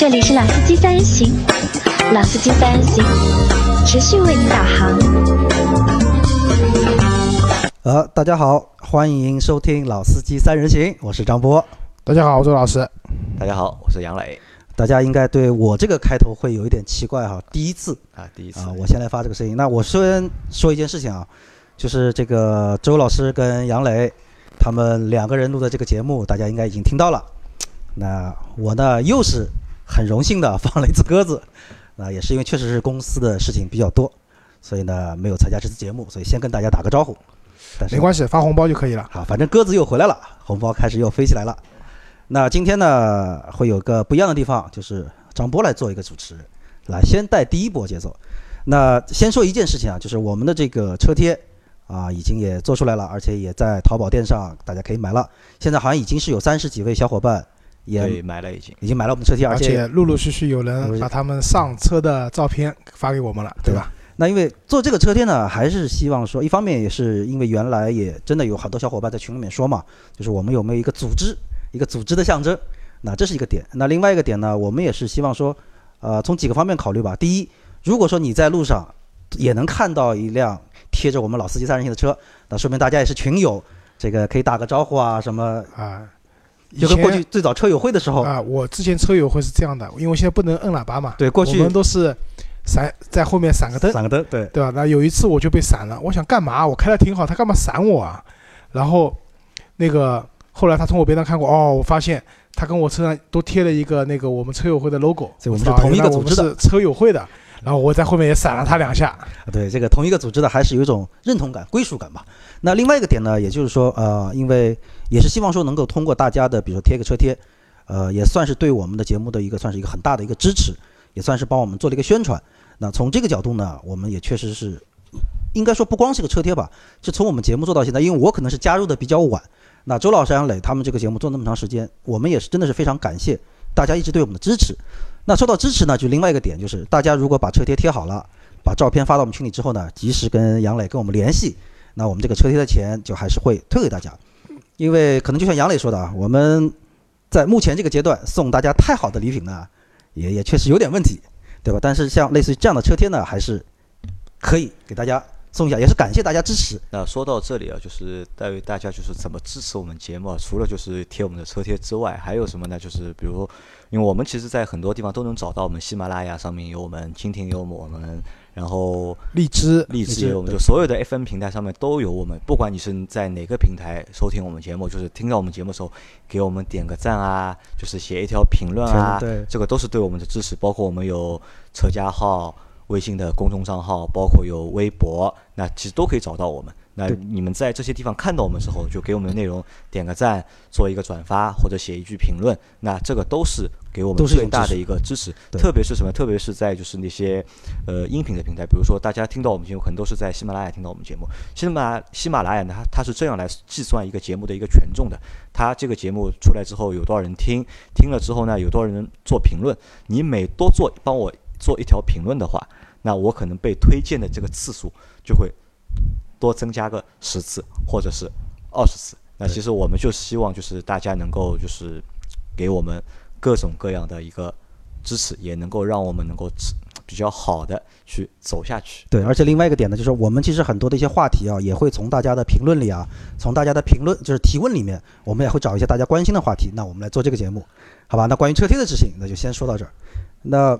这里是老司机三人行，老司机三人行，持续为您导航。呃，大家好，欢迎收听《老司机三人行》，我是张波。大家好，我是周老师。大家好，我是杨磊。大家应该对我这个开头会有一点奇怪哈，第一次啊，第一次啊，我先来发这个声音。那我先说一件事情啊，就是这个周老师跟杨磊他们两个人录的这个节目，大家应该已经听到了。那我呢，又是很荣幸的 放了一次鸽子，那也是因为确实是公司的事情比较多，所以呢没有参加这次节目，所以先跟大家打个招呼。但是没关系，发红包就可以了。好，反正鸽子又回来了，红包开始又飞起来了。那今天呢，会有个不一样的地方，就是张波来做一个主持，来先带第一波节奏。那先说一件事情啊，就是我们的这个车贴啊，已经也做出来了，而且也在淘宝店上大家可以买了。现在好像已经是有三十几位小伙伴也买了已经，已经买了我们车贴，而且且陆陆续续有人把他们上车的照片发给我们了，对吧？那因为做这个车贴呢，还是希望说，一方面也是因为原来也真的有好多小伙伴在群里面说嘛，就是我们有没有一个组织，一个组织的象征，那这是一个点。那另外一个点呢，我们也是希望说，呃，从几个方面考虑吧。第一，如果说你在路上也能看到一辆贴着我们老司机三人行的车，那说明大家也是群友，这个可以打个招呼啊，什么啊，就跟过去最早车友会的时候，啊，我之前车友会是这样的，因为我现在不能摁喇叭嘛，对过去我们都是闪在后面闪个灯，闪个灯，对，对吧？那有一次我就被闪了，我想干嘛？我开的挺好，他干嘛闪我啊？然后那个后来他从我边上看过，哦，我发现他跟我车上都贴了一个那个我们车友会的 logo，所以我们是同一个组织的们是车友会的。然后我在后面也闪了他两下，对这个同一个组织的，还是有一种认同感、归属感吧。那另外一个点呢，也就是说，呃，因为也是希望说能够通过大家的，比如说贴个车贴，呃，也算是对我们的节目的一个算是一个很大的一个支持，也算是帮我们做了一个宣传。那从这个角度呢，我们也确实是，应该说不光是个车贴吧，是从我们节目做到现在，因为我可能是加入的比较晚。那周老师、杨磊他们这个节目做那么长时间，我们也是真的是非常感谢大家一直对我们的支持。那说到支持呢，就另外一个点就是，大家如果把车贴贴好了，把照片发到我们群里之后呢，及时跟杨磊跟我们联系，那我们这个车贴的钱就还是会退给大家。因为可能就像杨磊说的啊，我们在目前这个阶段送大家太好的礼品呢，也也确实有点问题，对吧？但是像类似于这样的车贴呢，还是可以给大家送一下，也是感谢大家支持。那说到这里啊，就是对于大家就是怎么支持我们节目啊，除了就是贴我们的车贴之外，还有什么呢？就是比如，因为我们其实在很多地方都能找到我们喜马拉雅上面有我们，蜻蜓有我们，然后荔枝荔枝枝有我们，就所有的 FM 平台上面都有我们。不管你是在哪个平台收听我们节目，就是听到我们节目的时候，给我们点个赞啊，就是写一条评论啊，对这个都是对我们的支持。包括我们有车家号。微信的公众账号，包括有微博，那其实都可以找到我们。那你们在这些地方看到我们之后，就给我们的内容点个赞，做一个转发或者写一句评论，那这个都是给我们最大的一个支持。对特别是什么？特别是在就是那些呃音频的平台，比如说大家听到我们节目，可能都是在喜马拉雅听到我们节目。喜马喜马拉雅呢，它它是这样来计算一个节目的一个权重的。它这个节目出来之后有多少人听，听了之后呢有多少人做评论，你每多做帮我做一条评论的话，那我可能被推荐的这个次数就会多增加个十次或者是二十次。那其实我们就希望就是大家能够就是给我们各种各样的一个支持，也能够让我们能够比较好的去走下去。对，而且另外一个点呢，就是我们其实很多的一些话题啊，也会从大家的评论里啊，从大家的评论就是提问里面，我们也会找一些大家关心的话题，那我们来做这个节目，好吧？那关于车贴的事情，那就先说到这儿。那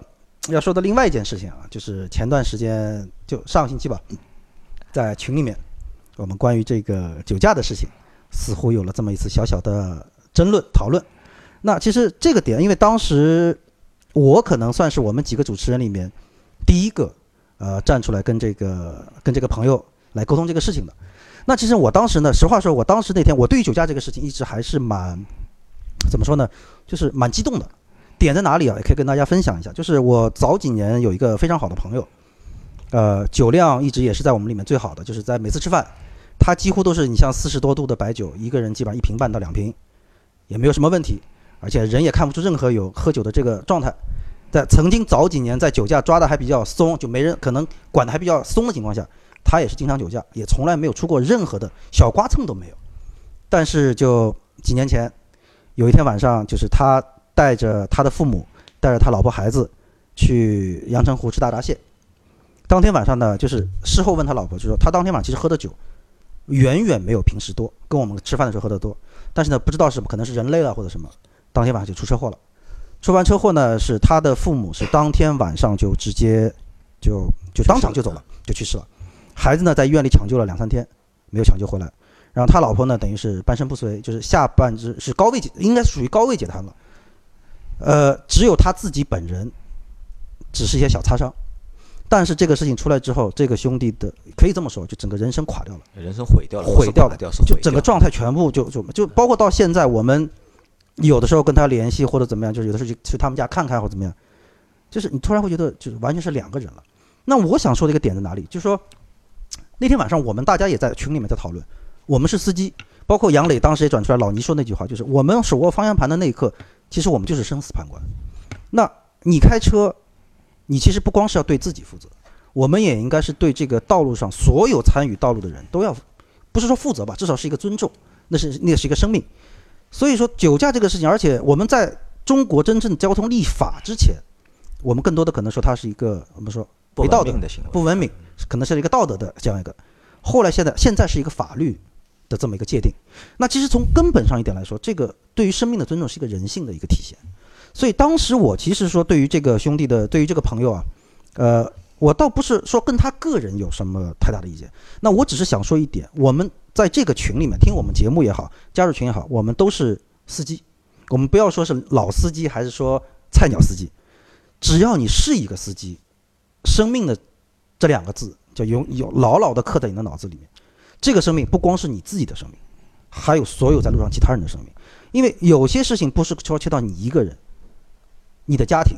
要说的另外一件事情啊，就是前段时间就上个星期吧，在群里面，我们关于这个酒驾的事情，似乎有了这么一次小小的争论讨论。那其实这个点，因为当时我可能算是我们几个主持人里面第一个呃站出来跟这个跟这个朋友来沟通这个事情的。那其实我当时呢，实话说，我当时那天我对于酒驾这个事情一直还是蛮怎么说呢，就是蛮激动的。点在哪里啊？也可以跟大家分享一下。就是我早几年有一个非常好的朋友，呃，酒量一直也是在我们里面最好的，就是在每次吃饭，他几乎都是你像四十多度的白酒，一个人基本上一瓶半到两瓶，也没有什么问题，而且人也看不出任何有喝酒的这个状态。在曾经早几年在酒驾抓的还比较松，就没人可能管的还比较松的情况下，他也是经常酒驾，也从来没有出过任何的小刮蹭都没有。但是就几年前，有一天晚上，就是他带着他的父母带着他老婆孩子去阳澄湖吃大闸蟹。当天晚上呢，就是事后问他老婆，就说他当天晚上其实喝的酒远远没有平时多，跟我们吃饭的时候喝的多。但是呢，不知道是可能是人累了或者什么，当天晚上就出车祸了。出完车祸呢，是他的父母是当天晚上就直接就就当场就走了，就去世了。孩子呢，在医院里抢救了两三天，没有抢救回来。然后他老婆呢，等于是半身不遂，就是下半肢是高位截，应该属于高位截瘫了。呃，只有他自己本人只是一些小擦伤，但是这个事情出来之后，这个兄弟的可以这么说，就整个人生垮掉了，人生毁掉了，毁掉了，掉，就整个状态全部就就就包括到现在，我们有的时候跟他联系或者怎么样，就是有的时候去去他们家看看或者怎么样，就是你突然会觉得就是完全是两个人了。那我想说的一个点在哪里？就是说那天晚上我们大家也在群里面在讨论，我们是司机，包括杨磊当时也转出来，老倪说那句话，就是我们手握方向盘的那一刻，其实我们就是生死判官。那你开车，你其实不光是要对自己负责，我们也应该是对这个道路上所有参与道路的人都要，不是说负责吧，至少是一个尊重，那是那是一个生命。所以说酒驾这个事情，而且我们在中国真正交通立法之前，我们更多的可能说它是一个我们说不道德文明的行为，不文明，可能是一个道德的这样一个。后来现在现在是一个法律的这么一个界定。那其实从根本上一点来说，这个对于生命的尊重是一个人性的一个体现。所以当时我其实说对于这个兄弟的，对于这个朋友啊，呃，我倒不是说跟他个人有什么太大的意见。那我只是想说一点，我们在这个群里面听我们节目也好，加入群也好，我们都是司机，我们不要说是老司机还是说菜鸟司机，只要你是一个司机，生命的这两个字就永有牢牢的刻在你的脑子里面。这个生命不光是你自己的生命，还有所有在路上其他人的生命。因为有些事情不是说切到你一个人，你的家庭、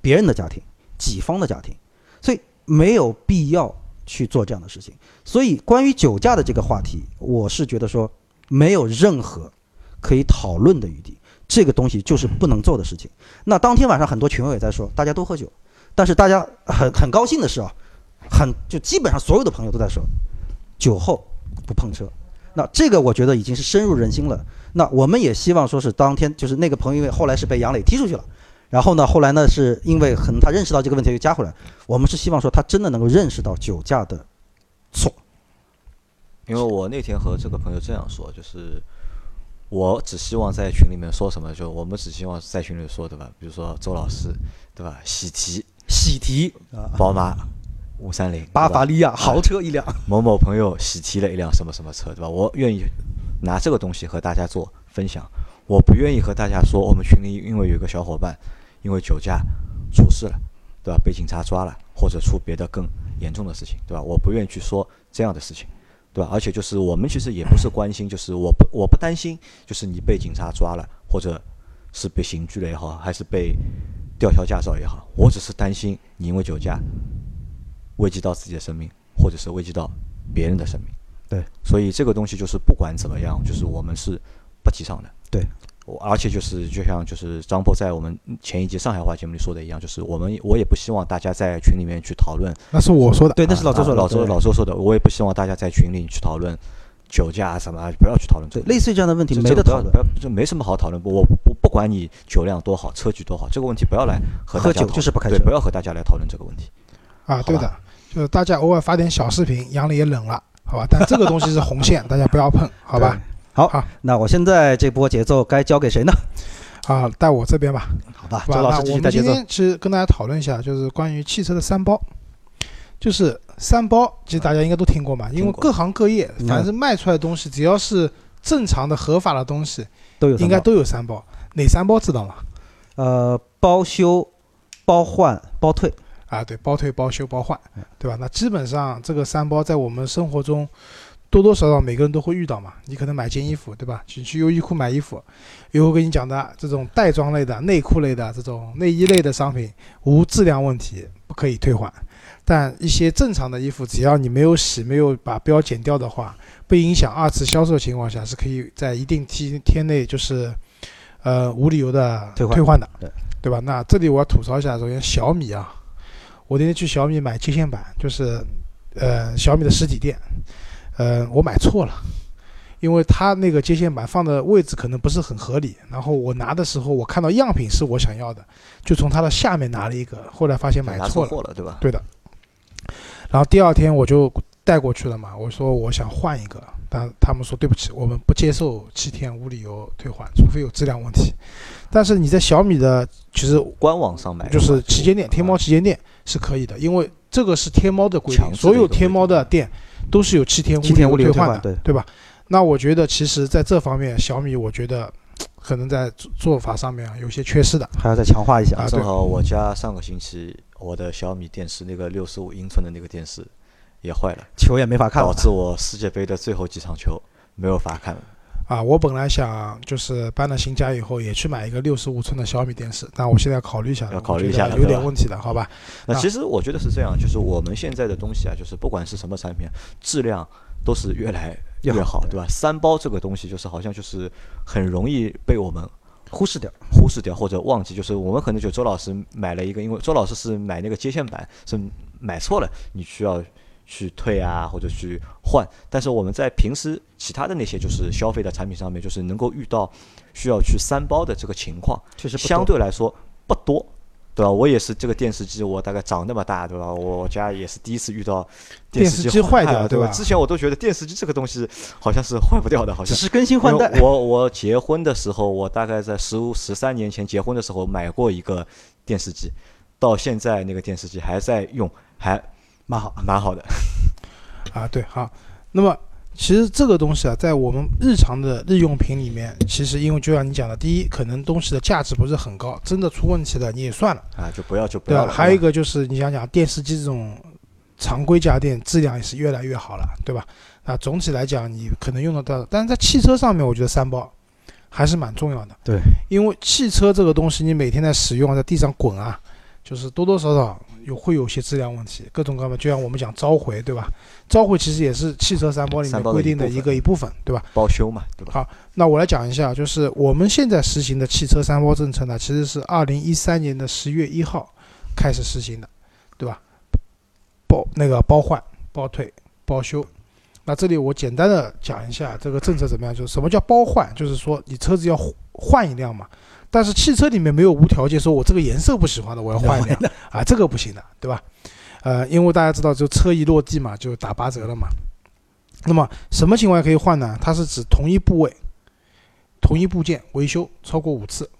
别人的家庭、己方的家庭，所以没有必要去做这样的事情。所以关于酒驾的这个话题，我是觉得说没有任何可以讨论的余地，这个东西就是不能做的事情。那当天晚上很多群友也在说，大家都喝酒，但是大家很很高兴的是啊，很就基本上所有的朋友都在说，酒后不碰车。那这个我觉得已经是深入人心了。那我们也希望说是当天就是那个朋友，因为后来是被杨磊踢出去了，然后呢，后来呢是因为可能他认识到这个问题又加回来。我们是希望说他真的能够认识到酒驾的错。因为我那天和这个朋友这样说，就是我只希望在群里面说什么，就我们只希望在群里说，对吧？比如说周老师，对吧？喜提喜提啊，宝马五三零，巴伐利亚豪车一辆，某某朋友喜提了一辆什么什么车，对吧？我愿意拿这个东西和大家做分享，我不愿意和大家说我们群里因为有一个小伙伴因为酒驾出事了，对吧？被警察抓了，或者出别的更严重的事情，对吧？我不愿意去说这样的事情，对吧？而且就是我们其实也不是关心，就是我不我不担心，就是你被警察抓了，或者是被刑拘了也好，还是被吊销驾照也好，我只是担心你因为酒驾危及到自己的生命，或者是危及到别人的生命。对，所以这个东西就是不管怎么样，就是我们是不提倡的。对，我而且就是就像就是张波在我们前一集上海话节目里说的一样，就是我们我也不希望大家在群里面去讨论。那是我说的。对，那是老周说老周老周说的，我也不希望大家在群里去讨论酒驾啊什么啊，不要去讨论类似于这样的问题这没得讨论这个不要不。要，这没什么好讨论。我不不管你酒量多好，车距多好，这个问题不要来和大喝酒家就是不开车不要和大家来讨论这个问题。啊，对好的，就是大家偶尔发点小视频，杨磊也冷了，好吧？但这个东西是红线，大家不要碰，好吧？好好，那我现在这波节奏该交给谁呢？啊，带我这边吧，好吧，周老师继那我们今续带节奏。天其实跟大家讨论一下，就是关于汽车的三包，就是三包，其实大家应该都听过嘛，因为各行各业嗯凡是卖出来的东西，只要是正常的合法的东西，都有应该都有三包。哪三包知道吗？呃包修、包换、包退。啊，对，包退、包修、包换嗯，对吧？那基本上这个三包在我们生活中多多少少每个人都会遇到嘛。你可能买件衣服，对吧？去去优衣库买衣服，有我跟你讲的这种袋装类的、内裤类的这种内衣类的商品，无质量问题不可以退换。但一些正常的衣服，只要你没有洗、没有把标剪掉的话，不影响二次销售情况下，是可以在一定期天内就是呃无理由的退换退换的，对对吧？那这里我要吐槽一下，首先小米啊，我那天去小米买接线板，就是呃小米的实体店，呃我买错了，因为它那个接线板放的位置可能不是很合理，然后我拿的时候我看到样品是我想要的，就从它的下面拿了一个，后来发现买错了，对吧？对的。然后第二天我就带过去了嘛，我说我想换一个，但他们说对不起，我们不接受七天无理由退换，除非有质量问题。但是你在小米的其实官网上买就是旗舰店，天猫啊旗舰店是可以的，因为这个是天猫的规定，所有天猫的店都是有七天七天无理由退换的，换对对吧？那我觉得其实在这方面，小米我觉得可能在做做法上面啊有些缺失的。还要再强化一下啊。正好我家上个星期我的小米电视那个六十五英寸的那个电视也坏了，球也没法看了，导致我世界杯的最后几场球没有法看了。啊，我本来想就是搬了新家以后也去买一个六十五寸的小米电视，但我现在要考虑一下，要考虑一下有点问题的，好吧？那啊其实我觉得是这样，就是我们现在的东西啊，就是不管是什么产品，质量都是越来越越好，对吧？三包这个东西就是好像就是很容易被我们忽视掉。忽视掉或者忘记，就是我们可能就周老师买了一个，因为周老师是买那个接线板是买错了，你需要去退啊或者去换，但是我们在平时其他的那些就是消费的产品上面，就是能够遇到需要去三包的这个情况，确实相对来说不多。对吧？我也是这个电视机，我大概长那么大，对吧？我家也是第一次遇到电视视机坏掉对吧之前我都觉得电视机这个东西好像是坏不掉的，好像只是更新换代我我结婚的时候，我大概在十五十三年前结婚的时候买过一个电视机，到现在那个电视机还在用，还蛮好。蛮好的。啊，对，好。那么其实这个东西啊，在我们日常的日用品里面，其实因为就像你讲的，第一，可能东西的价值不是很高，真的出问题了你也算了，啊，就不要就不对吧？要了。还有一个个就是你想想，电视机这种常规家电质量也是越来越好了，对吧？啊，总体来讲你可能用得到，但是在汽车上面，我觉得三包还是蛮重要的。对，因为汽车这个东西，你每天在使用，在地上滚啊，就是多多少少有会有些质量问题，各种各样的，就像我们讲召回，对吧？召回其实也是汽车三包里面规定的一个一部分，对吧？包修嘛，对吧？好那我来讲一下，就是我们现在实行的汽车三包政策呢，其实是二零一三年的十月一号开始实行的，对吧？包那个包换、包退、包修。那这里我简单的讲一下这个政策怎么样，就是什么叫包换，就是说你车子要换换一辆嘛，但是汽车里面没有无条件说我这个颜色不喜欢的我要换一辆啊，这个不行的，对吧？呃，因为大家知道就车一落地嘛，就打八折了嘛。那么什么情况下可以换呢？它是指同一部位、同一部件维修超过五次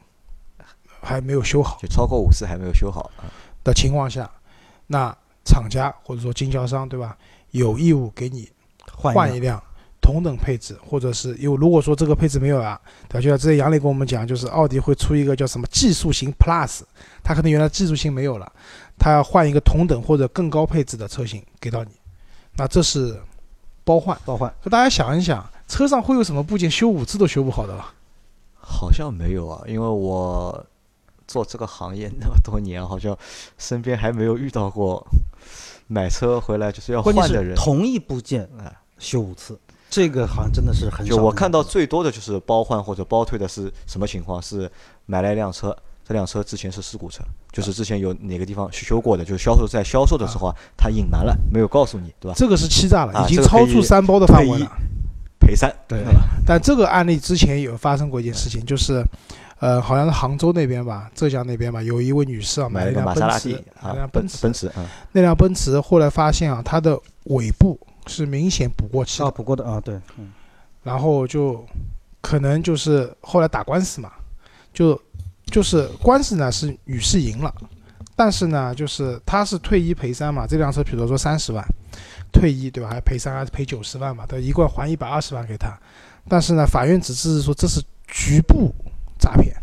还没有修好就超过五次还没有修好啊，的情况下，那厂家或者说经销商对吧，有义务给你换一辆换一辆同等配置，或者是有如果说这个配置没有了，对吧？就像之前杨磊跟我们讲，就是奥迪会出一个叫什么技术型 Plus，它可能原来技术型没有了，它要换一个同等或者更高配置的车型给到你，那这是包换。包换，那大家想一想，车上会有什么部件修五次都修不好的吧？好像没有啊，因为我做这个行业那么多年，好像身边还没有遇到过买车回来就是要换的人。同一部件哎修五次，这个好像真的是很少。就我看到最多的就是包换或者包退的是什么情况？是买了一辆车，这辆车之前是事故车，就是之前有哪个地方是修过的，就是销售在销售的时候啊，他隐瞒了，没有告诉你，对吧？这个是欺诈了，已经超出三包的范围了。赔三，对吧？但这个案例之前有发生过一件事情，就是，呃，好像是杭州那边吧，浙江那边吧，有一位女士啊买了一辆奔驰玛莎拉蒂，买了啊，奔辆奔驰，奔驰啊，那辆奔驰后来发现啊，它的尾部是明显补过期啊，的，补过的啊，对，嗯，然后就可能就是后来打官司嘛，就就是官司呢是女士赢了，但是呢就是她是退一赔三嘛，这辆车比如说三十万，退一对吧，还赔三还是赔九十万嘛，对，一共还一百二十万给他，但是呢法院只是说这是局部诈骗，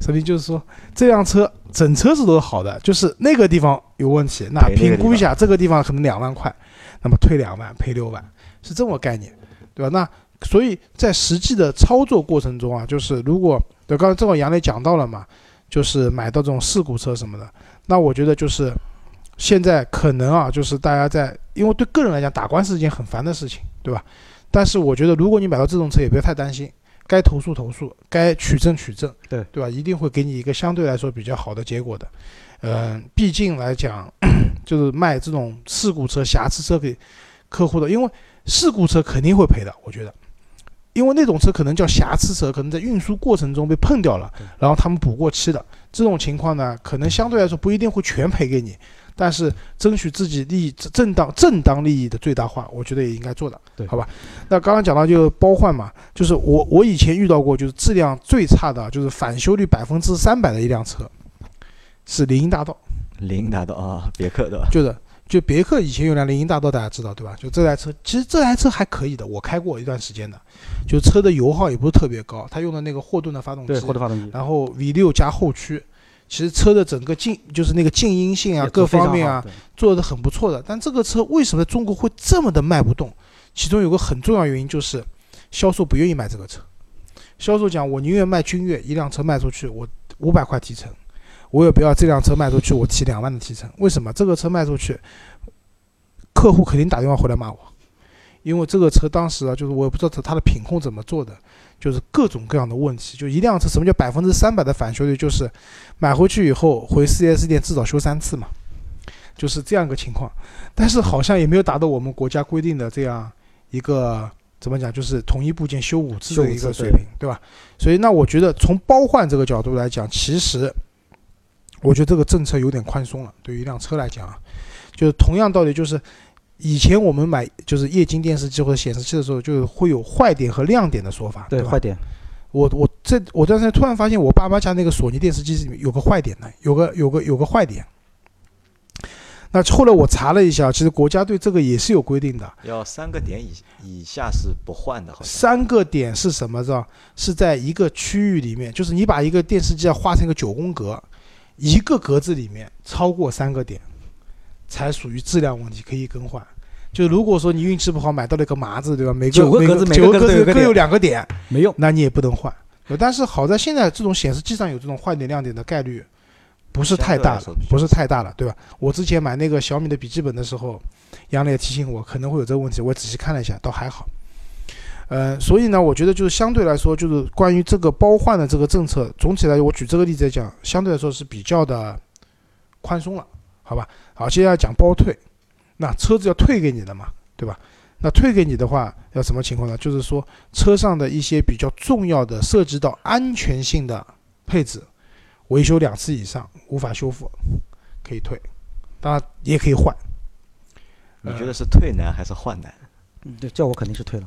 所以就是说这辆车整车子都是好的，就是那个地方有问题，那评估一下这个地方可能两万块，那么退两万赔六万，是这么个概念，对吧？那所以在实际的操作过程中啊，就是如果对刚才正好杨磊讲到了嘛，就是买到这种事故车什么的，那我觉得就是现在可能啊，就是大家在因为对个人来讲打官司是一件很烦的事情，对吧？但是我觉得如果你买到这种车，也不要太担心，该投诉投诉，该取证取证，对对吧？一定会给你一个相对来说比较好的结果的。嗯、毕竟来讲，就是卖这种事故车、瑕疵车给客户的，因为事故车肯定会赔的，我觉得。因为那种车可能叫瑕疵车，可能在运输过程中被碰掉了，然后他们补过漆的这种情况呢，可能相对来说不一定会全赔给你，但是争取自己利益正当正当利益的最大化，我觉得也应该做的，对好吧？那刚刚讲到就包换嘛，就是我我以前遇到过就是质量最差的，就是返修率百分之三百的一辆车，是林荫大道，林荫大道啊，别克的，就是就别克以前有辆林荫大道，大家知道对吧？就这台车，其实这台车还可以的，我开过一段时间的，就车的油耗也不是特别高，它用的那个霍顿的发动机，对，霍顿发动机，然后 V 六加后驱，其实车的整个静就是那个静音性啊，各方面啊做的很不错的。但这个车为什么中国会这么的卖不动？其中有个很重要原因就是销售不愿意买这个车。销售讲，我宁愿卖君越一辆车卖出去，我五百块提成，我也不要这辆车卖出去我提两万的提成。为什么？这个车卖出去，客户肯定打电话回来骂我，因为这个车当时啊，就是我也不知道它它的品控怎么做的，就是各种各样的问题。就一辆车，什么叫百分之三百的返修率？就是买回去以后回 4S 店至少修三次嘛，就是这样一个情况。但是好像也没有达到我们国家规定的这样一个怎么讲，就是同一部件修五次的一个水平，对吧？所以那我觉得从包换这个角度来讲，其实我觉得这个政策有点宽松了。对于一辆车来讲啊，就是同样道理，就是以前我们买就是液晶电视机或者显示器的时候，就会有坏点和亮点的说法，吧？对坏点，我我这我当时突然发现，我爸妈家那个索尼电视机里面有个坏点呢，有个有个有个坏点。那后来我查了一下，其实国家对这个也是有规定的，要三个点以以下是不换的，好像。三个点是什么？知道？是在一个区域里面，就是你把一个电视机要画成一个九宫格，一个格子里面超过三个点，才属于质量问题，可以更换。就如果说你运气不好买到了一个麻子，对吧？每个每九个格子每个格子各有两个点，没用。那你也不能换。但是好在现在这种显示器上有这种坏点亮点的概率不是太大了不是太大了，对吧？我之前买那个小米的笔记本的时候，杨磊也提醒我可能会有这个问题，我仔细看了一下，倒还好。呃，所以呢，我觉得就是相对来说，就是关于这个包换的这个政策，总体来说，我举这个例子来讲，相对来说是比较的宽松了，好吧？好，接下来讲包退，那车子要退给你的嘛，对吧？那退给你的话，要什么情况呢？就是说车上的一些比较重要的、涉及到安全性的配置，维修两次以上无法修复，可以退，当然也可以换。你觉得是退难还是换难？嗯对，叫我肯定是退了。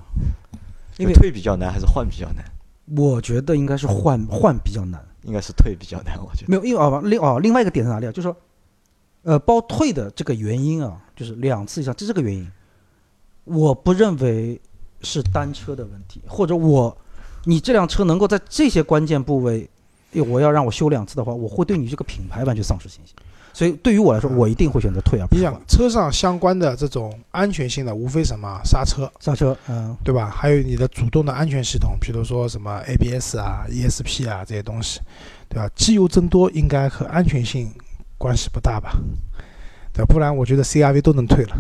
因为退比较难还是换比较难？我觉得应该是换换比较难。应该是退比较难，我觉得。没有，因为哦另哦另外一个点在哪里啊？就是说，呃，包退的这个原因啊，就是两次以上，这是个原因。我不认为是单车的问题，或者我你这辆车能够在这些关键部位，诶我要让我修两次的话，我会对你这个品牌完全丧失信心。所以对于我来说，我一定会选择退而不你想车上相关的这种安全性的，无非什么刹车，刹车，嗯，对吧？还有你的主动的安全系统，比如说什么 ABS 啊、ESP 啊这些东西，对吧？机油增多应该和安全性关系不大吧？对，不然我觉得 CRV 都能退了。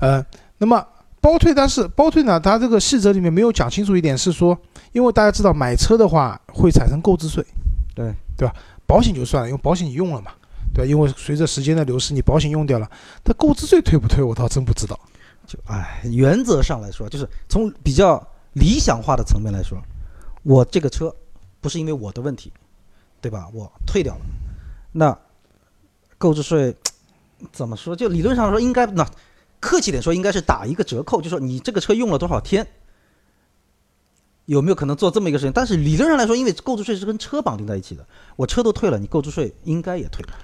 呃，那么包退，但是包退呢，它这个细则里面没有讲清楚一点，是说，因为大家知道买车的话会产生购置税，对对吧？保险就算了，因为保险你用了嘛，对？因为随着时间的流逝，你保险用掉了，它购置税退不退，我倒真不知道。就哎，原则上来说，就是从比较理想化的层面来说，我这个车不是因为我的问题，对吧？我退掉了，那购置税怎么说？就理论上说应该，那客气点说，应该是打一个折扣，就说你这个车用了多少天，有没有可能做这么一个事情？但是理论上来说，因为购置税是跟车绑定在一起的，我车都退了，你购置税应该也退了。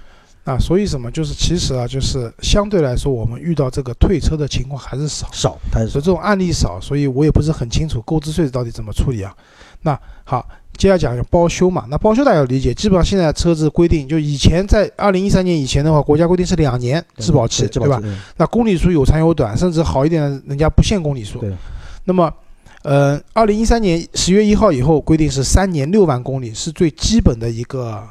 啊，所以什么？就是其实啊，就是相对来说，我们遇到这个退车的情况还是少，少，所以这种案例少，所以我也不是很清楚购置税到底怎么处理啊。那好，接下来讲包修嘛。那包修大家要理解，基本上现在车子规定，就以前在二零一三年以前的话，国家规定是两年质保期，对吧？那公里数有长有短，甚至好一点的，人家不限公里数。对。那么，呃，二零一三年十月一号以后规定是三年六万公里，是最基本的一个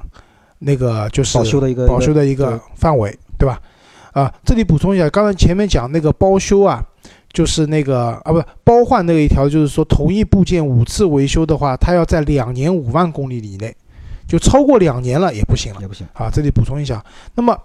那个就是保修的一个保修的一个范围，对吧？啊，这里补充一下，刚才前面讲那个包修啊，就是那个啊，不包换那个一条，就是说同一部件五次维修的话，它要在两年五万公里以内，就超过两年了也不行了。也不行。啊，这里补充一下，那么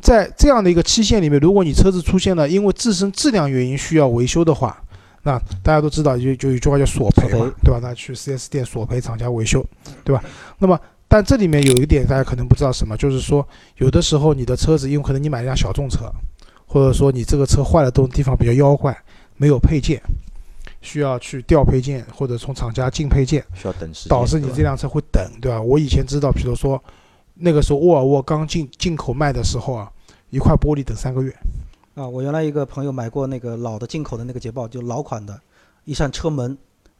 在这样的一个期限里面，如果你车子出现了因为自身质量原因需要维修的话，那大家都知道，就就有一句话叫索赔索赔，嘛对吧？那去 4S 店索赔厂家维修，对吧？那么，但这里面有一点大家可能不知道什么，就是说有的时候你的车子，因为可能你买一辆小众车，或者说你这个车坏了东地方比较妖怪，没有配件，需要去调配件或者从厂家进配件，需要等时间，导致你这辆车会等，对吧？我以前知道，比如说那个时候沃尔沃刚进进口卖的时候啊，一块玻璃等三个月。啊，我原来一个朋友买过那个老的进口的那个捷豹，就老款的，一扇车门，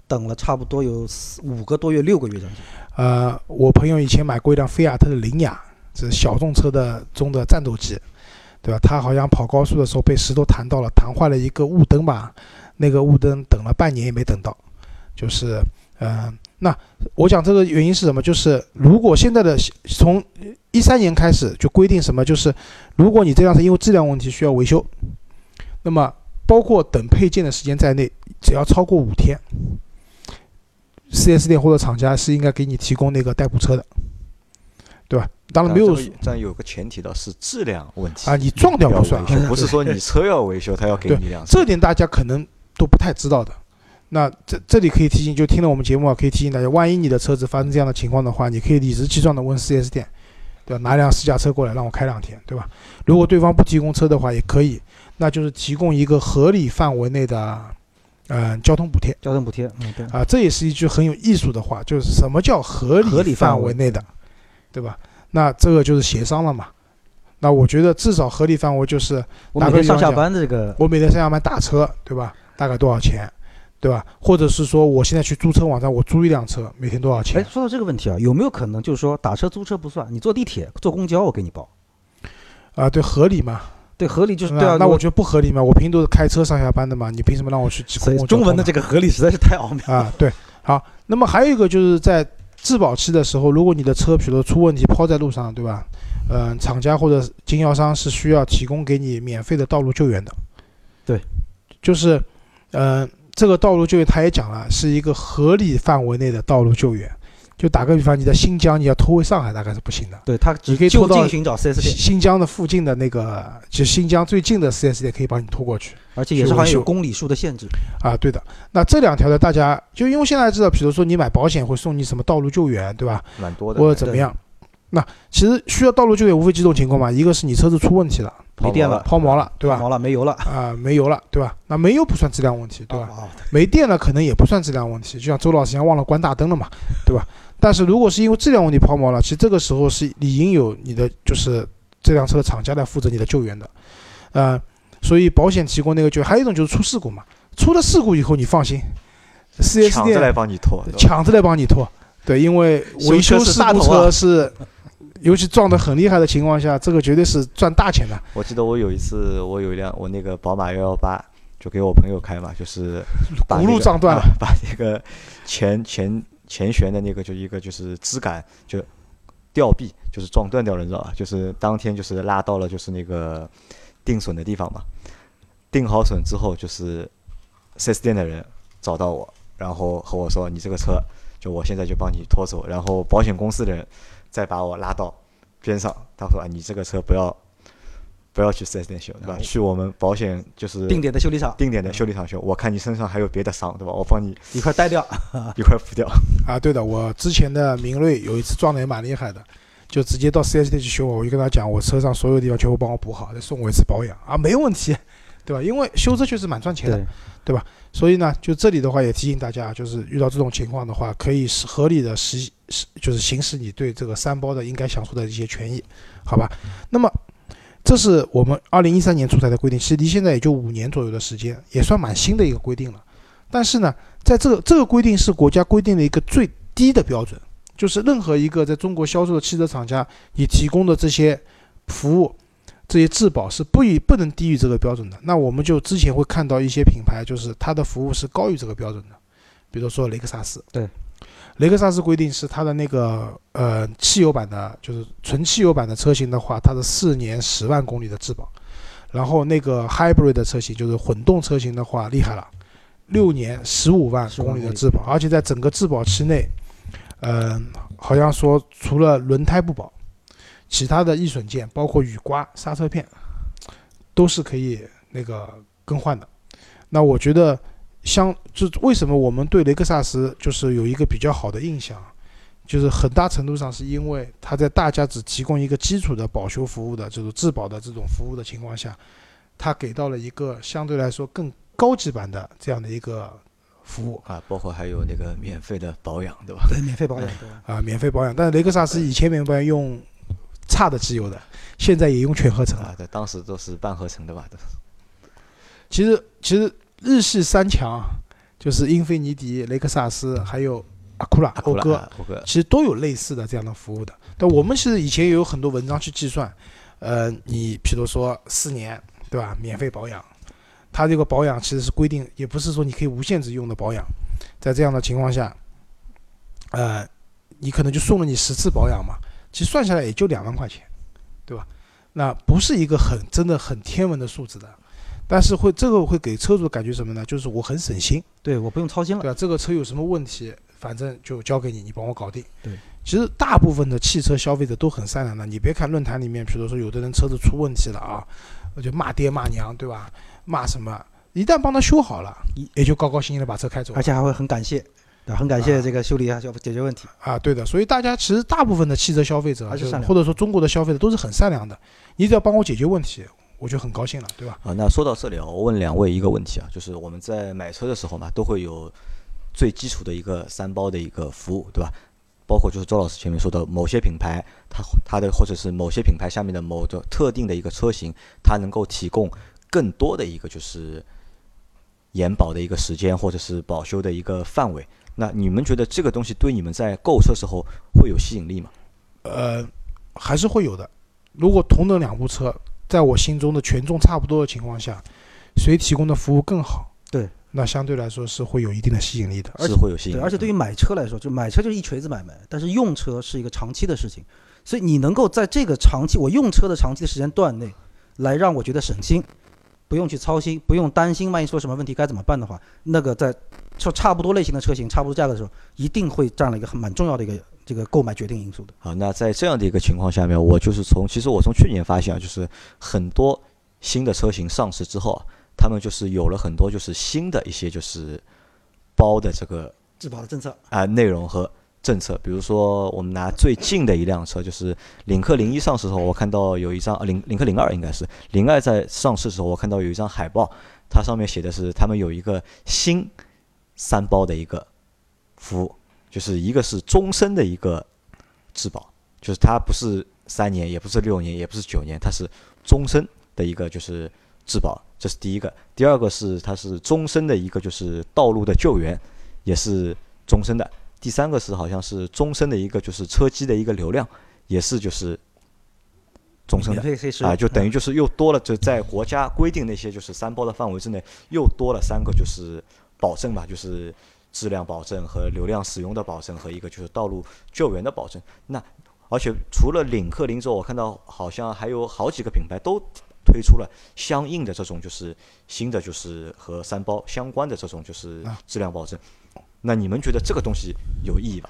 等了差不多有四五个多月、六个月将近。呃，我朋友以前买过一辆菲亚特的凌雅，这是小众车的中的战斗机，对吧？他好像跑高速的时候被石头弹到了，弹坏了一个雾灯吧，那个雾灯等了半年也没等到，就是，呃，那我讲这个原因是什么？就是如果现在的从一三年开始就规定什么，就是如果你这辆车因为质量问题需要维修，那么包括等配件的时间在内，只要超过五天。4S 店或者厂家是应该给你提供那个代步车的，对吧？当然没有这有个前提的是质量问题啊，你撞掉要不算不是说你车要维修，他要给你一辆车。这点大家可能都不太知道的。那这这里可以提醒，就听了我们节目啊，可以提醒大家，万一你的车子发生这样的情况的话，你可以理直气壮的问 4S 店，对吧？拿辆试驾车过来让我开两天，对吧？如果对方不提供车的话，也可以，那就是提供一个合理范围内的，嗯、交通补贴。交通补贴，嗯，对，啊，这也是一句很有艺术的话，就是什么叫合合理范围内的，对吧？那这个就是协商了嘛。那我觉得至少合理范围就是我每天上下班的这个，我每天上下班打车，对吧？大概多少钱，对吧？或者是说我现在去租车网站，我租一辆车，每天多少哎钱，？说到这个问题啊，有没有可能就是说打车租车不算，你坐地铁、坐公交我给你报？啊，对，合理嘛？对，合理就是对啊。那我觉得不合理嘛？我平时都是开车上下班的嘛，你凭什么让我去挤公共交通呢中文的这个合理实在是太奥妙。啊，对，好。那么还有一个就是在质保期的时候，如果你的车比如说出问题抛在路上，对吧？嗯、厂家或者经销商是需要提供给你免费的道路救援的。对，就是，嗯、这个道路救援他也讲了，是一个合理范围内的道路救援。就打个比方，你在新疆，你要拖回上海，大概是不行的。对他你可以拖到就近寻找 4S 店，新疆的附近的那个，就新疆最近的 4S 店可以帮你拖过去。而且也是好像有公里数的限制。啊，对的。那这两条呢，大家就因为现在知道，比如说你买保险会送你什么道路救援，对吧？蛮多的，或者怎么样？那其实需要道路救援无非几种情况嘛，一个是你车子出问题了，没电了，抛锚了，对吧？锚了，没油了，啊、没油了，对吧？那没油不算质量问题，对吧？啊？没电了可能也不算质量问题，就像周老师一样忘了关大灯了嘛，对吧？但是如果是因为质量问题抛锚了，其实这个时候是理应有你的就是这辆车的厂家来负责你的救援的，呃，所以保险提供那个救援，还有一种就是出事故嘛，出了事故以后你放心，4S 抢着来帮你拖，抢着来帮你拖，对，因为维修事故车是，尤其撞得很厉害的情况下，这个绝对是赚大钱的。我记得我有一次，我有一辆我那个宝马幺幺八，就给我朋友开嘛，就是把轱那个辘撞断了。啊 把那个前前前悬的那个就一个就是支杆就吊臂就是撞断掉了，你知道吧？就是当天就是拉到了就是那个定损的地方嘛，定好损之后，就是 4S 店的人找到我，然后和我说你这个车就我现在就帮你拖走，然后保险公司的人再把我拉到边上，他说啊你这个车不要不要去四 S 店修，对吧？去我们保险就是定点的修理厂定点的修理厂修，我看你身上还有别的伤，对吧？我帮你一块带掉，一块补掉。啊，对的，我之前的明锐有一次撞的也蛮厉害的，就直接到四 S 店去修，我就跟他讲，我车上所有地方全部帮我补好，再送我一次保养啊，没问题，对吧？因为修车确实蛮赚钱的，对吧，所以呢，就这里的话也提醒大家，就是遇到这种情况的话，可以是合理的实实就是行使你对这个三包的应该享受的一些权益，好吧？那么这是我们二零一三年出台的规定，其实离现在也就五年左右的时间，也算蛮新的一个规定了。但是呢，在这个这个规定是国家规定的一个最低的标准，就是任何一个在中国销售的汽车厂家，你提供的这些服务。这些质保是不以不能低于这个标准的。那我们就之前会看到一些品牌，就是它的服务是高于这个标准的，比如说雷克萨斯。对，雷克萨斯规定是它的那个呃汽油版的，就是纯汽油版的车型的话，它的四年十万公里的质保。然后那个 hybrid 的车型，就是混动车型的话，厉害了，六年十五万15万公里的质保，而且在整个质保期内，嗯、好像说除了轮胎不保，其他的易损件，包括雨刮、刹车片，都是可以那个更换的。那我觉得相就为什么我们对雷克萨斯就是有一个比较好的印象，就是很大程度上是因为它在大家只提供一个基础的保修服务的这种质保的这种服务的情况下，它给到了一个相对来说更高级版的这样的一个服务啊，包括还有那个免费的保养，对吧？对，免费保养，对。啊，免费保养。但是雷克萨斯以前免费保养用差的机油的，现在也用全合成啊。对，当时都是半合成的吧？都是。其实，其实日系三强就是英菲尼迪、雷克萨斯，还有阿库拉、讴歌，其实都有类似的这样的服务的。但我们其实以前也有很多文章去计算，呃，你比如说四年，对吧？免费保养，它这个保养其实是规定，也不是说你可以无限制用的保养。在这样的情况下，呃，你可能就送了你十次保养嘛，其实算下来也就两万块钱，对吧？那不是一个很真的很天文的数字的。但是会这个会给车主的感觉什么呢？就是我很省心，对我不用操心了，对吧？这个车有什么问题，反正就交给你，你帮我搞定。对，其实大部分的汽车消费者都很善良的。你别看论坛里面，比如说有的人车子出问题了啊，就骂爹骂娘，对吧？骂什么？一旦帮他修好了，也就高高兴兴的把车开走，而且还会很感谢，对，很感谢这个修理啊，要解决问题啊。对的，所以大家其实大部分的汽车消费者，或者说中国的消费者都是很善良的。你只要帮我解决问题。我就很高兴了，对吧？啊，那说到这里啊，我问两位一个问题啊，就是我们在买车的时候嘛，都会有最基础的一个三包的一个服务，对吧？包括就是周老师前面说的某些品牌，它它的或者是某些品牌下面的某个特定的一个车型，它能够提供更多的一个就是延保的一个时间，或者是保修的一个范围。那你们觉得这个东西对你们在购车时候会有吸引力吗？呃，还是会有的。如果同等两部车。在我心中的权重差不多的情况下，谁提供的服务更好？对，那相对来说是会有一定的吸引力的，是会有吸引。对，而且对于买车来说，就买车就是一锤子买卖，但是用车是一个长期的事情，所以你能够在这个长期我用车的长期的时间段内，来让我觉得省心，不用去操心，不用担心万一出什么问题该怎么办的话，那个在说差不多类型的车型、差不多价格的时候，一定会占了一个很蛮重要的一个。这个购买决定因素的。好，那在这样的一个情况下面，我就是从其实我从去年发现啊，就是很多新的车型上市之后啊，他们就是有了很多就是新的一些就是包的这个质保的政策啊内容和政策。比如说，我们拿最近的一辆车，就是领克零一上市的时候，我看到有一张领领克零二应该是零二在上市的时候，我看到有一张海报，它上面写的是他们有一个新三包的一个服务。就是一个是终身的一个质保，就是它不是三年，也不是六年，也不是九年，它是终身的一个就是质保，这是第一个。第二个是它是终身的一个就是道路的救援，也是终身的。第三个是好像是终身的一个就是车机的一个流量，也是就是终身的啊，就等于就是又多了，就在国家规定那些就是三包的范围之内，又多了三个就是保证吧，就是。质量保证和流量使用的保证和一个就是道路救援的保证。那而且除了领克零之后，我看到好像还有好几个品牌都推出了相应的这种就是新的就是和三包相关的这种就是质量保证。那你们觉得这个东西有意义吗？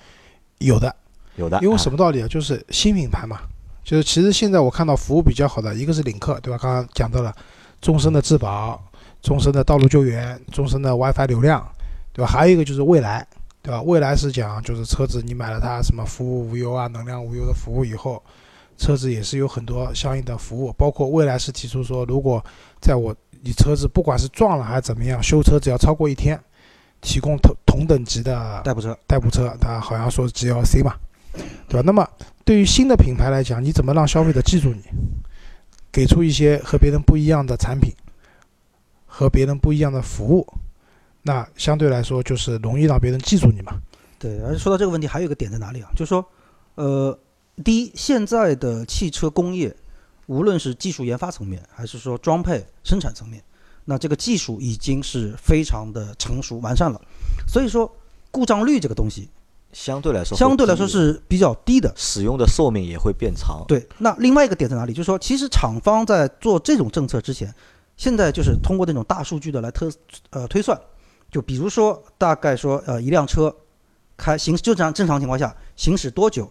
有的，有的。因为什么道理啊？就是新品牌嘛。就是其实现在我看到服务比较好的一个是领克，对吧？刚刚讲到了终身的质保、终身的道路救援、终身的 WiFi 流量。对吧？还有一个就是未来，对吧？未来是讲就是车子你买了它什么服务无忧啊、能量无忧的服务以后，车子也是有很多相应的服务，包括未来是提出说，如果在我你车子不管是撞了还是怎么样，修车只要超过一天，提供同同等级的代步车，代步车，它好像说 GLC 嘛，对吧？那么对于新的品牌来讲，你怎么让消费者记住你，给出一些和别人不一样的产品，和别人不一样的服务？那相对来说就是容易让别人记住你嘛。对，而且说到这个问题，还有一个点在哪里啊？就是说，呃，第一，现在的汽车工业，无论是技术研发层面，还是说装配生产层面，那这个技术已经是非常的成熟完善了。所以说，故障率这个东西相对来说相对来说是比较低的，使用的寿命也会变长。对，那另外一个点在哪里？就是说，其实厂方在做这种政策之前，现在就是通过那种大数据的来推呃推算。就比如说，大概说，呃，一辆车开行就这样正常情况下行驶多久，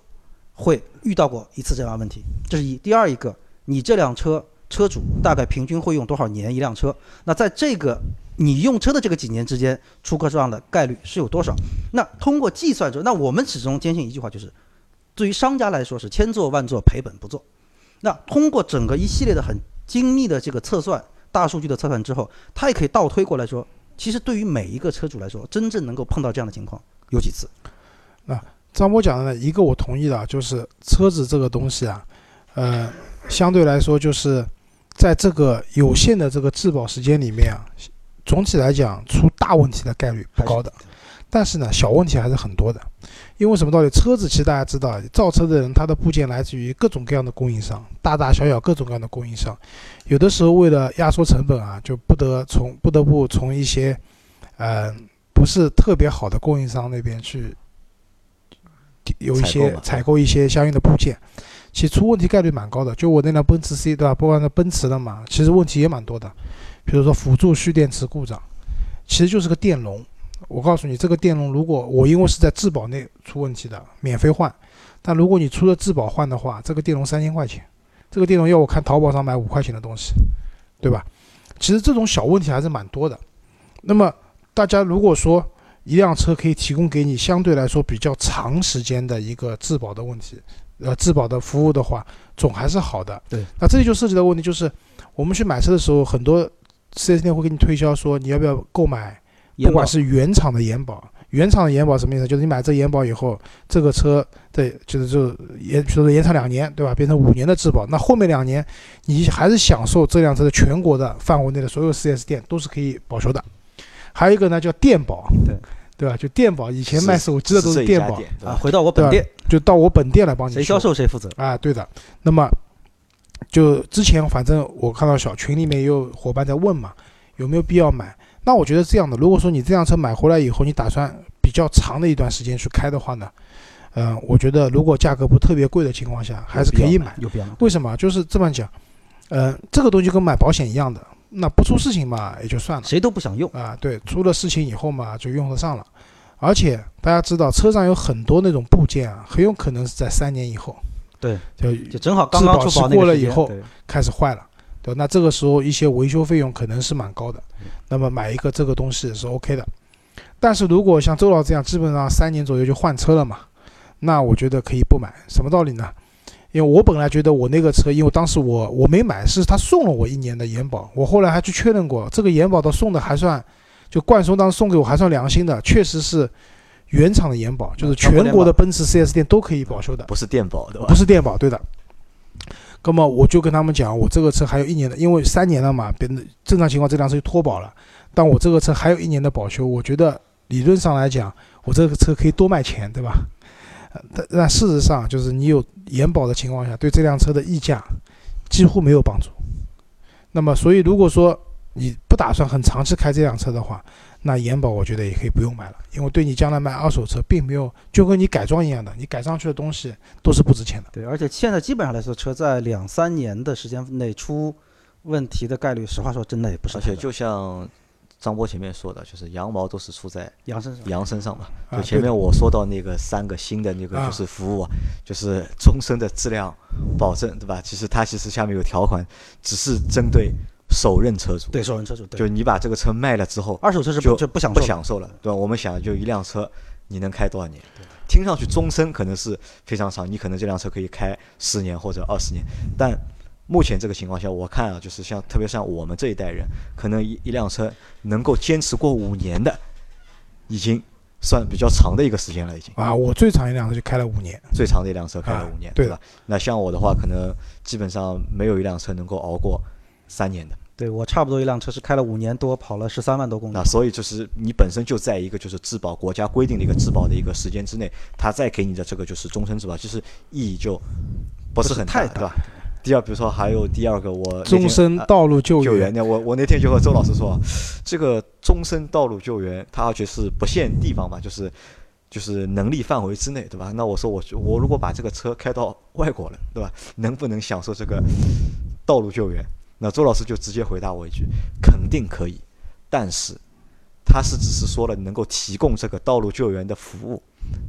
会遇到过一次这样问题？这是一。第二一个，你这辆车车主大概平均会用多少年一辆车？那在这个你用车的这个几年之间出故障的概率是有多少？那通过计算之后，那我们始终坚信一句话，就是对于商家来说是千做万做赔本不做。那通过整个一系列的很精密的这个测算、大数据的测算之后，它也可以倒推过来说，其实对于每一个车主来说，真正能够碰到这样的情况有几次？那张波讲的呢，一个我同意的，就是车子这个东西啊，呃，相对来说就是在这个有限的这个质保时间里面啊，总体来讲出大问题的概率不高的，但是呢，小问题还是很多的。因为什么道理？车子其实大家知道，造车的人他的部件来自于各种各样的供应商，大大小小各种各样的供应商，有的时候为了压缩成本啊，就不得从不得不从一些，呃，不是特别好的供应商那边去。有一些采购一些相应的部件，其实出问题概率蛮高的。就我那辆奔驰 C 对吧？不管是奔驰的嘛，其实问题也蛮多的。比如说辅助蓄电池故障，其实就是个电容。我告诉你，这个电容如果我因为是在质保内出问题的，免费换。但如果你出了质保换的话，这个电容三千块钱，这个电容要我看淘宝上买五块钱的东西，对吧？其实这种小问题还是蛮多的。那么大家如果说，一辆车可以提供给你相对来说比较长时间的一个质保的问题，呃，质保的服务的话，总还是好的。对。那这里就涉及到问题，就是我们去买车的时候，很多四 S 店会给你推销说，你要不要购买，不管是原厂的延保，原厂的延保什么意思？就是你买这延保以后，这个车的就是就延，比如说延长两年，对吧？变成五年的质保，那后面两年你还是享受这辆车的全国的范围内的所有 4S 店都是可以保修的。还有一个呢，叫电保。对。对吧？就电保，以前卖手机的都是电保啊。回到我本店，就到我本店来帮你。谁销售谁负责啊？对的。那么，就之前反正我看到小群里面也有伙伴在问嘛，有没有必要买？那我觉得这样的，如果说你这辆车买回来以后，你打算比较长的一段时间去开的话呢，嗯，我觉得如果价格不特别贵的情况下，还是可以买。有必要吗？为什么？就是这么讲，嗯，这个东西跟买保险一样的。那不出事情嘛，也就算了。谁都不想用啊，对，出了事情以后嘛，就用得上了。而且大家知道，车上有很多那种部件啊，很有可能是在三年以后，对，就就正好刚刚出保过了以后开始坏了，对，那这个时候一些维修费用可能是蛮高的。那么买一个这个东西是 OK 的。但是如果像周老这样，基本上三年左右就换车了嘛，那我觉得可以不买。什么道理呢？因为我本来觉得我那个车，因为当时我我没买，是他送了我一年的延保。我后来还去确认过，这个延保的送的还算，就冠松当时送给我还算良心的，确实是原厂的延保，就是全国的奔驰 4S 店都可以保修的，不是电保对吧？不是电保，对的。那么我就跟他们讲，我这个车还有一年的，因为三年了嘛，别正常情况这辆车就脱保了。但我这个车还有一年的保修，我觉得理论上来讲，我这个车可以多卖钱，对吧？但 但事实上，就是你有延保的情况下，对这辆车的溢价几乎没有帮助。那么，所以如果说你不打算很长期开这辆车的话，那延保我觉得也可以不用买了，因为对你将来买二手车并没有，就跟你改装一样的，你改上去的东西都是不值钱的。对，而且现在基本上来说，车在两三年的时间内出问题的概率，实话说真的也不是。而且就像。张波前面说的，就是羊毛都是出在羊身上，羊身上嘛。就前面我说到那个三个新的那个就是服务，就是终身的质量保证，对吧？其实它其实下面有条款，只是针对首任车主。对首任车主，对就你把这个车卖了之后，二手车是就就不享不享受了，对吧？我们想就一辆车你能开多少年？听上去终身可能是非常长，你可能这辆车可以开十年或者二十年，但。目前这个情况下，我看啊，就是像特别像我们这一代人，可能一一辆车能够坚持过五年的，已经算比较长的一个时间了，已经。啊，我最长一辆车就开了五年。最长的一辆车开了五年，对吧？那像我的话，可能基本上没有一辆车能够熬过三年的。对我差不多一辆车是开了五年多，跑了十三万多公里。那所以就是你本身就在一个就是质保国家规定的一个质保的一个时间之内，他再给你的这个就是终身质保，其实意义就不是很大，对吧？第二，比如说还有第二个，我终身道路救援。那我我那天就和周老师说，这个终身道路救援，它而且是不限地方嘛，就是就是能力范围之内，对吧？那我说我我如果把这个车开到外国了，对吧？能不能享受这个道路救援？那周老师就直接回答我一句：肯定可以。但是他是只是说了能够提供这个道路救援的服务，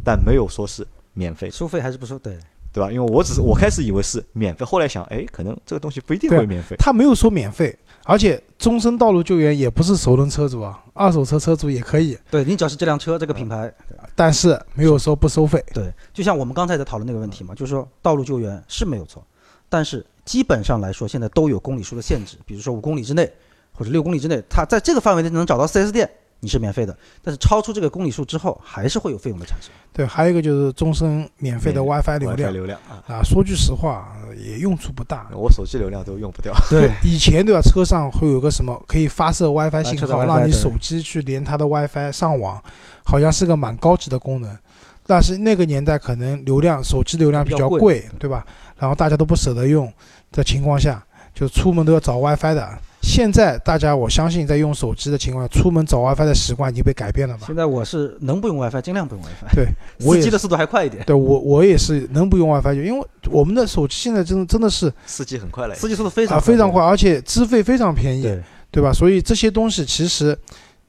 但没有说是免费，收费还是不收？对。对吧？因为我只是我开始以为是免费，后来想，哎，可能这个东西不一定会免费。他没有说免费，而且终身道路救援也不是首轮车主啊，二手车车主也可以，对你只要是这辆车这个品牌，但是没有说不收费。对，就像我们刚才在讨论那个问题嘛，就是说道路救援是没有错，但是基本上来说，现在都有公里数的限制，比如说五公里之内或者六公里之内，它在这个范围内能找到 4S 店，你是免费的，但是超出这个公里数之后，还是会有费用的产生。对，还有一个就是终身免费的 WiFi 流量流量啊，啊，说句实话，呃也用处不大。我手机流量都用不掉。对，以前对吧？车上会有个什么可以发射 WiFi 信号，让你手机去连它的 WiFi 上网，好像是个蛮高级的功能。但是那个年代可能流量手机流量比较贵，对吧？然后大家都不舍得用的情况下，就出门都要找 WiFi 的。现在大家我相信在用手机的情况下，出门找 WiFi 的习惯已经被改变了吧？现在我是能不用 WiFi 尽量不用 WiFi，对，我也司机的速度还快一点，对我我也是能不用 WiFi 就，因为我们的手机现在真的真的是司机很快了，司机速度非常啊非常快，，而且资费非常便宜。对，对吧？所以这些东西其实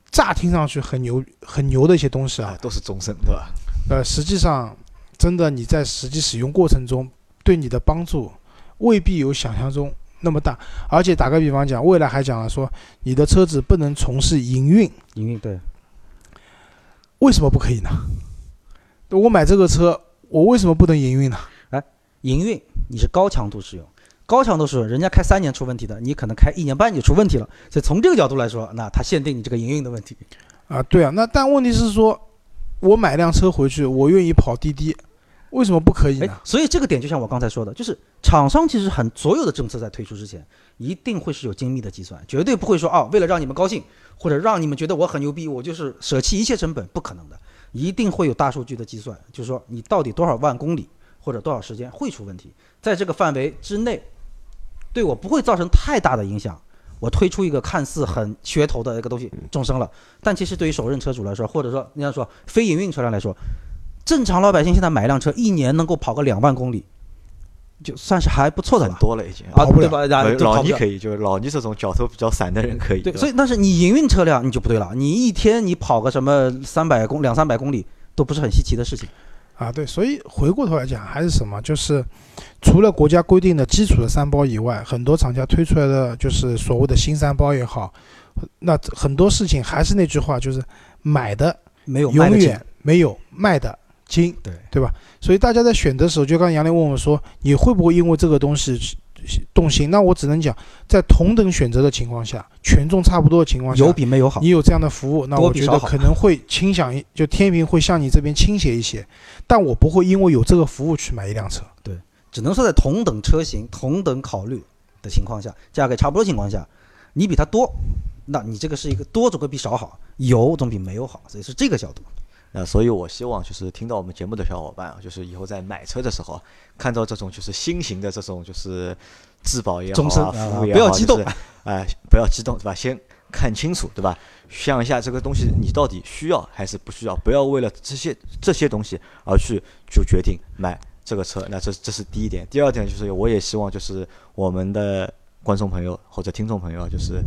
乍听上去很牛、很牛的一些东西啊，，啊都是终身，对吧？呃，实际上真的你在实际使用过程中对你的帮助未必有想象中那么大。而且打个比方讲，未来还讲了说，你的车子不能从事营运，营运对，为什么不可以呢？我买这个车，我为什么不能营运呢？哎营运你是高强度使用，高强度使用，人家开三年出问题的，你可能开一年半就出问题了。所以从这个角度来说，那它限定你这个营运的问题。啊，对啊，那但问题是说，我买辆车回去，我愿意跑滴滴，为什么不可以哎呢？，所以这个点就像我刚才说的，就是厂商其实很所有的政策在推出之前，一定会是有精密的计算，绝对不会说哦，为了让你们高兴，或者让你们觉得我很牛逼，我就是舍弃一切成本，不可能的，一定会有大数据的计算，就是说你到底多少万公里或者多少时间会出问题，在这个范围之内，对我不会造成太大的影响。我推出一个看似很噱头的一个东西众生了，但其实对于首任车主来说，或者说人家说非营运车辆来说，正常老百姓现在买一辆车，一年能够跑个两万公里，就算是还不错的很了多了已经。啊，跑不了对吧？老倪可以，就是老倪这种脚头比较散的人可以。对，吧所以但是你营运车辆你就不对了，你一天你跑个什么三百公两三百公里都不是很稀奇的事情。啊，对，所以回过头来讲，还是什么，就是除了国家规定的基础的三包以外，很多厂家推出来的就是所谓的新三包也好，那很多事情还是那句话，就是买的没有永远没有卖的精，对对吧？所以大家在选的时候，就刚刚杨磊问我说，你会不会因为这个东西动心？那我只能讲，在同等选择的情况下，权重差不多的情况下，有比没有好你。有这样的服务，那我觉得可能会倾向于就天平会向你这边倾斜一些，但我不会因为有这个服务去买一辆车。对只能说在同等车型、同等考虑的情况下，价格差不多情况下，你比它多，那你这个是一个多总归比少好，有总比没有好，所以是这个角度。那所以，我希望就是听到我们节目的小伙伴啊，就是以后在买车的时候啊，看到这种就是新型的这种就是质保也好啊，终身啊服务也好，不要激动就是，哎、不要激动，对吧？先看清楚，对吧？想一下这个东西你到底需要还是不需要，不要为了这些这些东西而去就决定买这个车。那这这是第一点。第二点就是，我也希望就是我们的观众朋友或者听众朋友啊，就是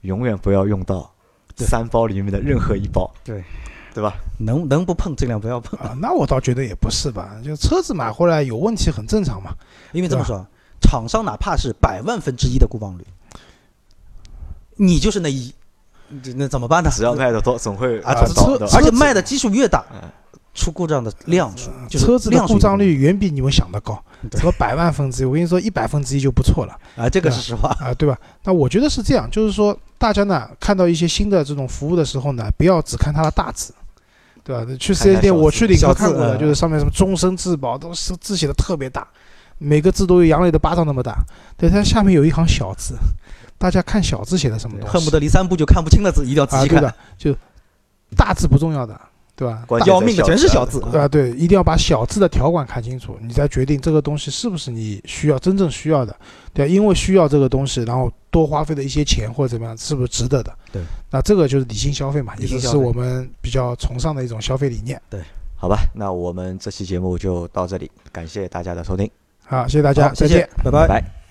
永远不要用到对三包里面的任何一包，对对吧？能能不碰尽量不要碰，啊，那我倒觉得也不是吧，就车子买回来有问题很正常嘛。因为这么说，厂商哪怕是百万分之一的故障率，你就是那一，这那怎么办呢？只要卖的多，总会啊赚到，车而且卖的基数越大嗯，出故障的量数就是车子的故障率远比你们想的高，对什么百万分之一，我跟你说一百分之一就不错了啊，这个是实话。啊，对吧？那我觉得是这样，就是说大家呢看到一些新的这种服务的时候呢，不要只看它的大字。对吧？去四看 S 店，我去领克看过的，嗯就是上面什么终身质保，都是字写的特别大，每个字都有杨磊的巴掌那么大。对，它下面有一行小字，大家看小字写的什么东西？恨不得离三步就看不清的字，一定要仔啊，细看。对的，就大字不重要的，对吧？要命的全是小字啊对啊，对，一定要把小字的条款看清楚，你再决定这个东西是不是你需要真正需要的，对啊，因为需要这个东西，然后多花费的一些钱或者怎么样，是不是值得的？对，那这个就是理性消费嘛，也是是我们比较崇尚的一种消费理念。对好吧，那我们这期节目就到这里，感谢大家的收听。好，谢谢大家，谢谢再见。，拜拜拜。